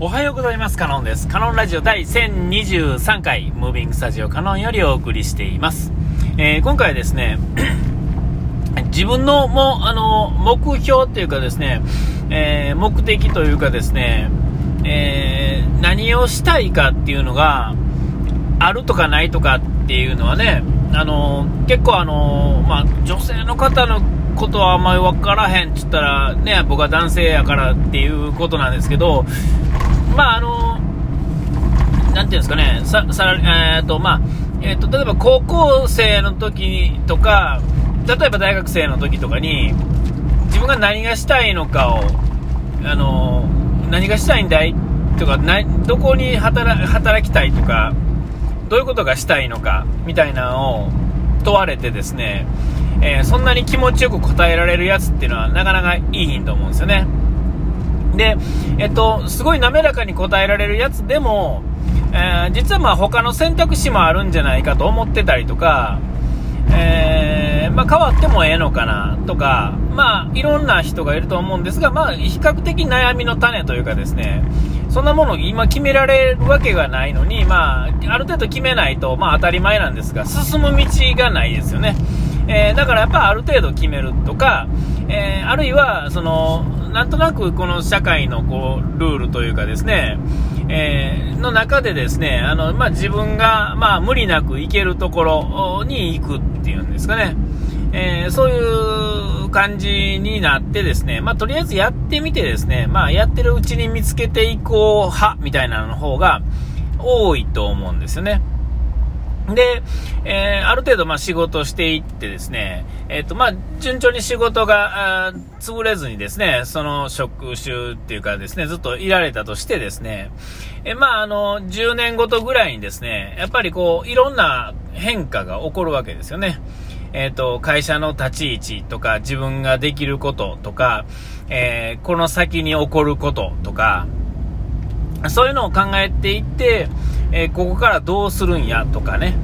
おはようございます。カノンです。カノンラジオ第1023回、ムービングスタジオカノンよりお送りしています。えー、今回はですね、自分のもあの目標っていうかですね、えー、目的というかですね、えー、何をしたいかっていうのがあるとかないとかっていうのはね、あの結構あの、まあ、女性の方のことはあんまり分からへんって言ったら、ね、僕は男性やからっていうことなんですけど、まああの、なんていうんですかね、ささえーとまあえーと、例えば高校生の時とか、例えば大学生の時とかに、自分が何がしたいのかを、あの何がしたいんだいとか、などこに働働きたいとか、どういうことがしたいのかみたいなのを問われてですね、えー、そんなに気持ちよく答えられるやつっていうのはなかなかいいと思うんですよね。で、えっと、すごい滑らかに答えられるやつでも、えー、実はまあ他の選択肢もあるんじゃないかと思ってたりとか、えー、まあ、変わってもええのかなとか、まあ、いろんな人がいると思うんですが、まあ、比較的悩みの種というかですね、そんなもの今決められるわけがないのに、まあ、ある程度決めないと、まあ、当たり前なんですが、進む道がないですよね。えー、だからやっぱある程度決めるとか、えー、あるいは、その、なんとなくこの社会のこうルールというかですね、えー、の中でですね、あの、まあ、自分が、まあ、無理なく行けるところに行くっていうんですかね。えー、そういう感じになってですね、まあ、とりあえずやってみてですね、まあ、やってるうちに見つけていこう派みたいなの方が多いと思うんですよね。で、えー、ある程度まあ仕事していってですね、えっ、ー、とまあ順調に仕事が潰れずにですね、その職種っていうかですね、ずっといられたとしてですね、えー、まああの、10年ごとぐらいにですね、やっぱりこう、いろんな変化が起こるわけですよね。えっ、と、会社の立ち位置とか、自分ができることとか、えこの先に起こることとか、そういうのを考えていって、えー、ここからどうするんやとかね、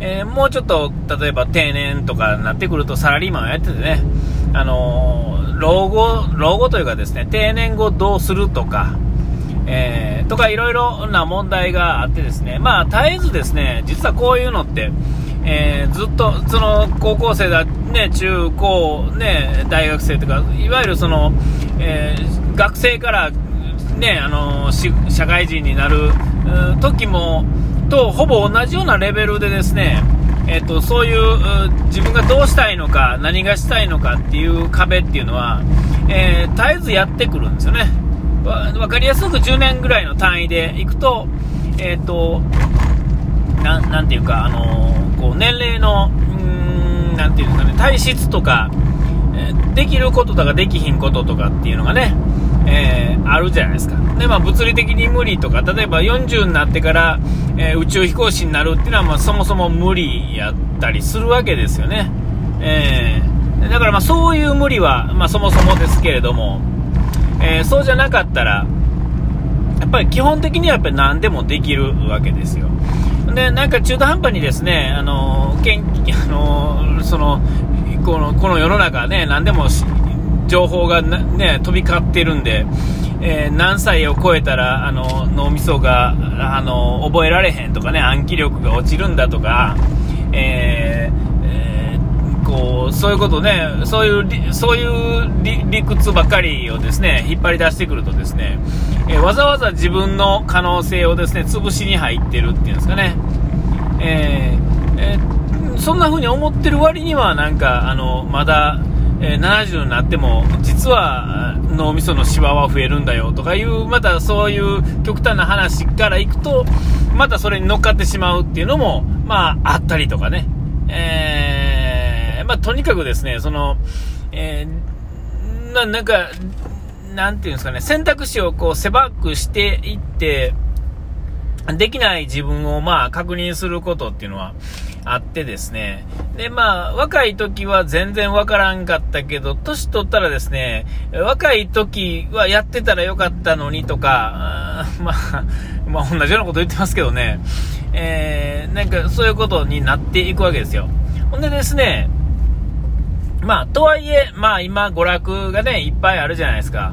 えー、もうちょっと例えば定年とかになってくるとサラリーマンをやっててね、あのー、老後、老後というかですね、定年後どうするとか、えー、とかいろいろな問題があってですね、まあ絶えずですね、実はこういうのって、えー、ずっとその高校生だ、ね、中高、ね、大学生とか、いわゆるその、え、学生からね、あの社会人になる時もとほぼ同じようなレベルでですね、えっと、そういう自分がどうしたいのか何がしたいのかっていう壁っていうのは、えー、絶えずやってくるんですよね。分かりやすく10年ぐらいの単位でいくと,、えっとななんていうか、あのこう年齢のうんなんていうんですかね体質とか、えできることとかできひんこととかっていうのがねえー、あるじゃないですか。で、まあ、物理的に無理とか、例えば40になってから、えー、宇宙飛行士になるっていうのは、まあ、そもそも無理やったりするわけですよね。えー、だから、まあ、そういう無理は、まあ、そもそもですけれども、えそうじゃなかったら、やっぱり基本的にはやっぱり何でもできるわけですよ。で、なんか中途半端にですね、あの、けんあのその、このこの世の中ね、何でも情報がね、飛び交ってるんで、えー、何歳を超えたらあの脳みそがあの覚えられへんとかね暗記力が落ちるんだとか、えーえー、こうそういうことねそういうそういう理屈ばかりをですね引っ張り出してくるとですね、え、わざわざ自分の可能性をですね潰しに入ってるっていうんですかね、えーえー、そんな風に思ってる割にはなんかあのまだえ、70になっても実は脳みそのシワは増えるんだよとかいうまたそういう極端な話からいくとまたそれに乗っかってしまうっていうのもまああったりとかね、えー、まあ、とにかくですねその、えー、ななんかなんていうんですかね選択肢をこう狭くしていってできない自分をまあ確認することっていうのはあってですね。で、まあ、若い時は全然わからんかったけど、年取ったらですね、若い時はやってたらよかったのにとか、まあ、まあ、同じようなこと言ってますけどね、えー、なんかそういうことになっていくわけですよ。ほんでですね、まあ、とはいえ、まあ今、娯楽がね、いっぱいあるじゃないですか。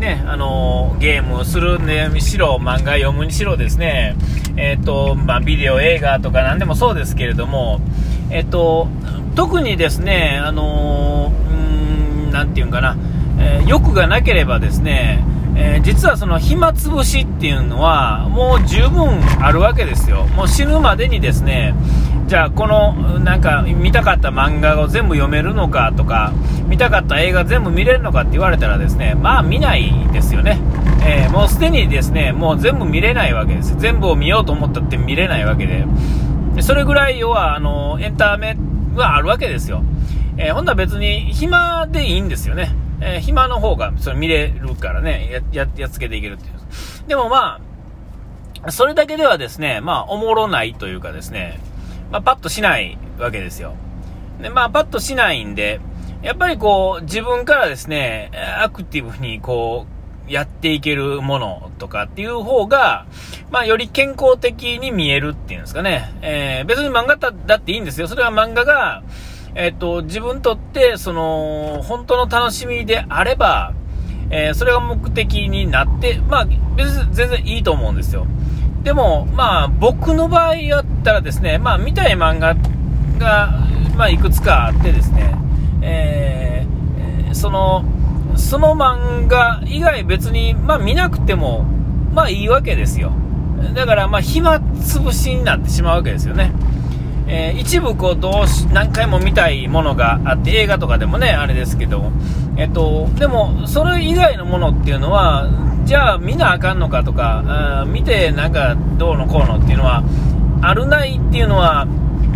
ね、あのゲームをするにしろ、漫画読むにしろですね、えっ、と、まあ、ビデオ、映画とか何でもそうですけれども、えっ、と、特にですね、あのー、ん、なて言うんかな、え、欲がなければですね、えー、実はその暇つぶしっていうのはもう十分あるわけですよ。もう死ぬまでにですね、じゃあこのなんか見たかった漫画を全部読めるのかとか、見たかった映画全部見れるのかって言われたらですね、まあ見ないですよね。えー、もうすでにですね、もう全部見れないわけです。全部を見ようと思ったって見れないわけで。それぐらい要はあのエンタメはあるわけですよ。えー、ほんなら別に暇でいいんですよね。えー、暇の方がそれ見れるからね、や、や、やっつけていけるっていう。でもまあ、それだけではですね、まあ、おもろないというかですね、まあ、パッとしないわけですよ。で、まあ、パッとしないんで、やっぱりこう、自分からですね、アクティブにこう、やっていけるものとかっていう方が、まあ、より健康的に見えるっていうんですかね。えー、別に漫画だっていいんですよ。それは漫画が、えっ、と、自分にとって、その、本当の楽しみであれば、えー、それが目的になって、まあ、別に全然いいと思うんですよ。でも、まあ、僕の場合やったらですね、まあ、見たい漫画が、まあ、いくつかあってですね、えー、その、その漫画以外別に、まあ、見なくても、まあ、いいわけですよ。だから、まあ、暇つぶしになってしまうわけですよね。えー、一部こうどうし何回も見たいものがあって映画とかでもねあれですけど、えっと、でもそれ以外のものっていうのはじゃあ見なあかんのかとかあ見てなんかどうのこうのっていうのはあるないっていうのは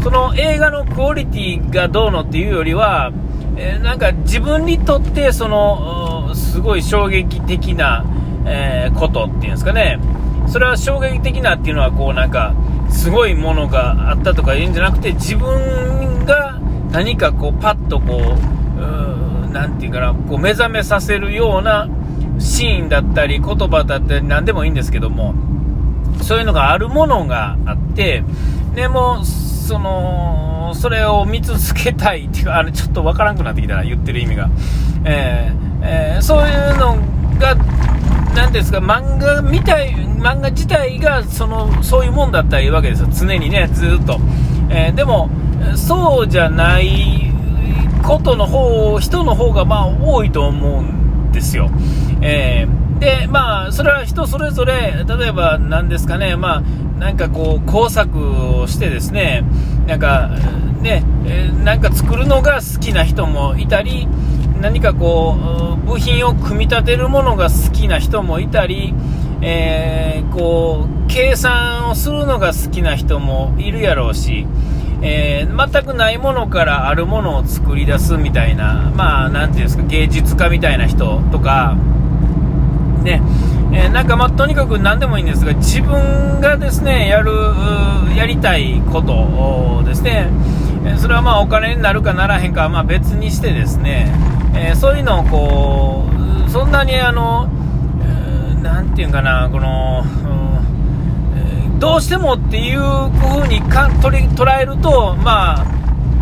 その映画のクオリティがどうのっていうよりは、えー、なんか自分にとってそのすごい衝撃的な、えー、ことっていうんですかね。それは衝撃的なっていうのはこうなんかすごいものがあったとか言うんじゃなくて自分が何かこうパッとこう何て言うかなこう目覚めさせるようなシーンだったり言葉だったり何でもいいんですけどもそういうのがあるものがあってでもそのそれを見続けたいっていうかあれちょっとわからんくなってきたな言ってる意味が、えーえー、そういうのが何ですか漫画みたい漫画自体がそのそういうもんだったらいいわけですよ、常にね、ずっと。えー、でも、そうじゃないことの方、人の方がまあ多いと思うんですよ。えー、で、まあ、それは人それぞれ、例えば何ですかね、まあ、なんかこう、工作をしてですね、なんか、ね、なんか作るのが好きな人もいたり、何かこう、部品を組み立てるものが好きな人もいたり、えー、こう、計算をするのが好きな人もいるやろうし、えー、全くないものからあるものを作り出すみたいな、まあ、なていうんですか、芸術家みたいな人とか、ね、えー、なんかまあ、とにかく何でもいいんですが、自分がですね、やる、やりたいことをですね、それはまあお金になるかならへんかはまあ別にしてですね、え、そういうのをこう、そんなにあの、なんていうかな、この、うん、どうしてもっていう風にか取り捉えると、まあ、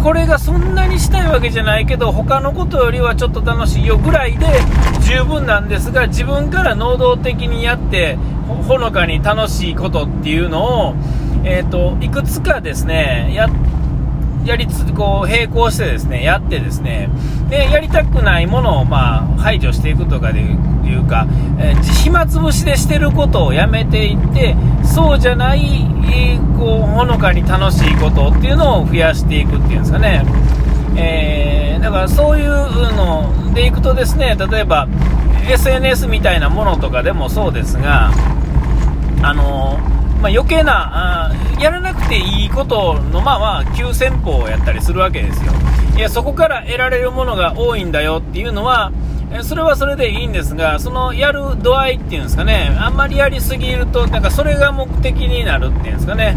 これがそんなにしたいわけじゃないけど、他のことよりはちょっと楽しいよぐらいで十分なんですが、自分から能動的にやって、ほのかに楽しいことっていうのを、えーと、いくつかですねやっやりつこう並行してですねやってですねでやりたくないものをまあ排除していくとかでいうか、えー、暇つぶしでしてることをやめていってそうじゃない、えー、こうほのかに楽しいことっていうのを増やしていくっていうんですかね、えー、だからそういうのでいくとですね例えば SNS みたいなものとかでもそうですがあのーまあ、余計なあ、やらなくていいことの、まあまあ、急先鋒をやったりするわけですよ。いや、そこから得られるものが多いんだよっていうのは、それはそれでいいんですが、そのやる度合いっていうんですかね、あんまりやりすぎると、なんかそれが目的になるっていうんですかね。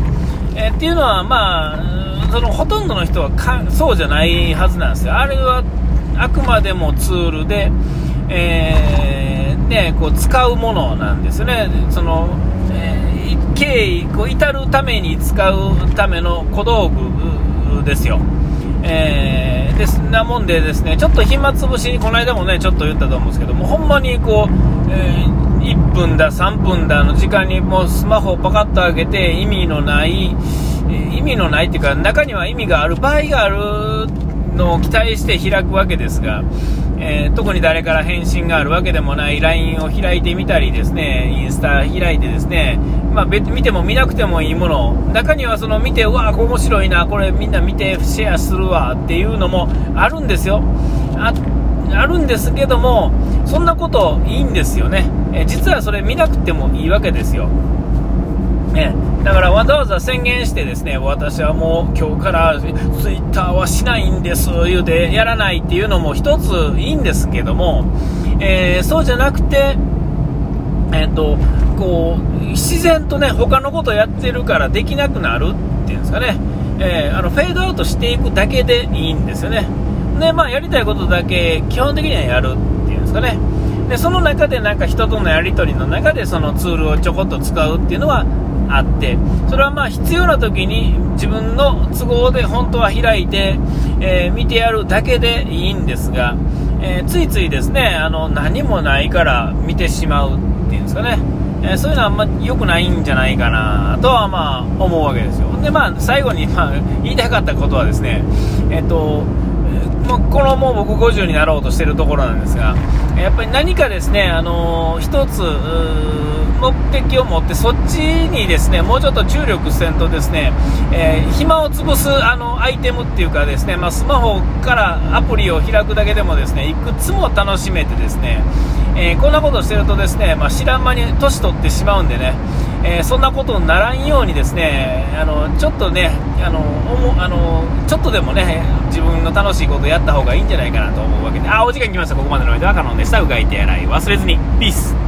えっていうのは、まあ、そのほとんどの人はかそうじゃないはずなんですよ。あれはあくまでもツールで、えー、ね、こう使うものなんですね。その経緯こう至るために使うための小道具ですよ。えー、ですなもんでですねちょっと暇つぶしにこの間もねちょっと言ったと思うんですけどもほんまにこうえー、1分だ、3分だの時間にもうスマホをパカッと開けて意味のない、意味のないっていうか、中には意味がある場合があるのを期待して開くわけですが、えー、特に誰から返信があるわけでもない LINE を開いてみたりですね、インスタ開いてですね、まあ、見ても見なくてもいいもの、中にはその見て、うわ、面白いな、これみんな見てシェアするわっていうのもあるんですよ。ああるんですけども、そんなこといいんですよね。え実はそれ見なくてもいいわけですよ。ね、だからわざわざ宣言してですね、私はもう今日からツイッターはしないんです言うてやらないっていうのも一ついいんですけども、えー、そうじゃなくて、えっ、ー、と、こう、自然とね、他のことやってるからできなくなるっていうんですかね、えー、あのフェードアウトしていくだけでいいんですよね。で、まあ、やりたいことだけ基本的にはやるっていうんですかね。で、その中でなんか人とのやり取りの中でそのツールをちょこっと使うっていうのはあって、それはまあ必要な時に自分の都合で本当は開いて、えー、見てやるだけでいいんですが、えー、ついついですね、あの、何もないから見てしまうっていうですかね。えー、そういうのはあんま良くないんじゃないかなとはまあ思うわけですよ。で、まあ最後にまあ言いたかったことはですね、えっ、と、もうこのもう僕50になろうとしてるところなんですが、やっぱり何かですね、あのー、一つ、目的を持って、そっちにですね、もうちょっと注力せんとですね、えー、暇を潰すあのアイテムっていうかですね、まあ、スマホからアプリを開くだけでもですね、いくつも楽しめてですね、えー、こんなことしてるとですね、まあ、知らん間に年取ってしまうんでね、えー、そんなことにならんようにですね、あのちょっとねあのあの、ちょっとでもね、自分の楽しいことやった方がいいんじゃないかなと思うわけで、あ、お時間来ました。ここまでの間はカノンでした。うがいて洗い忘れずに。ピース。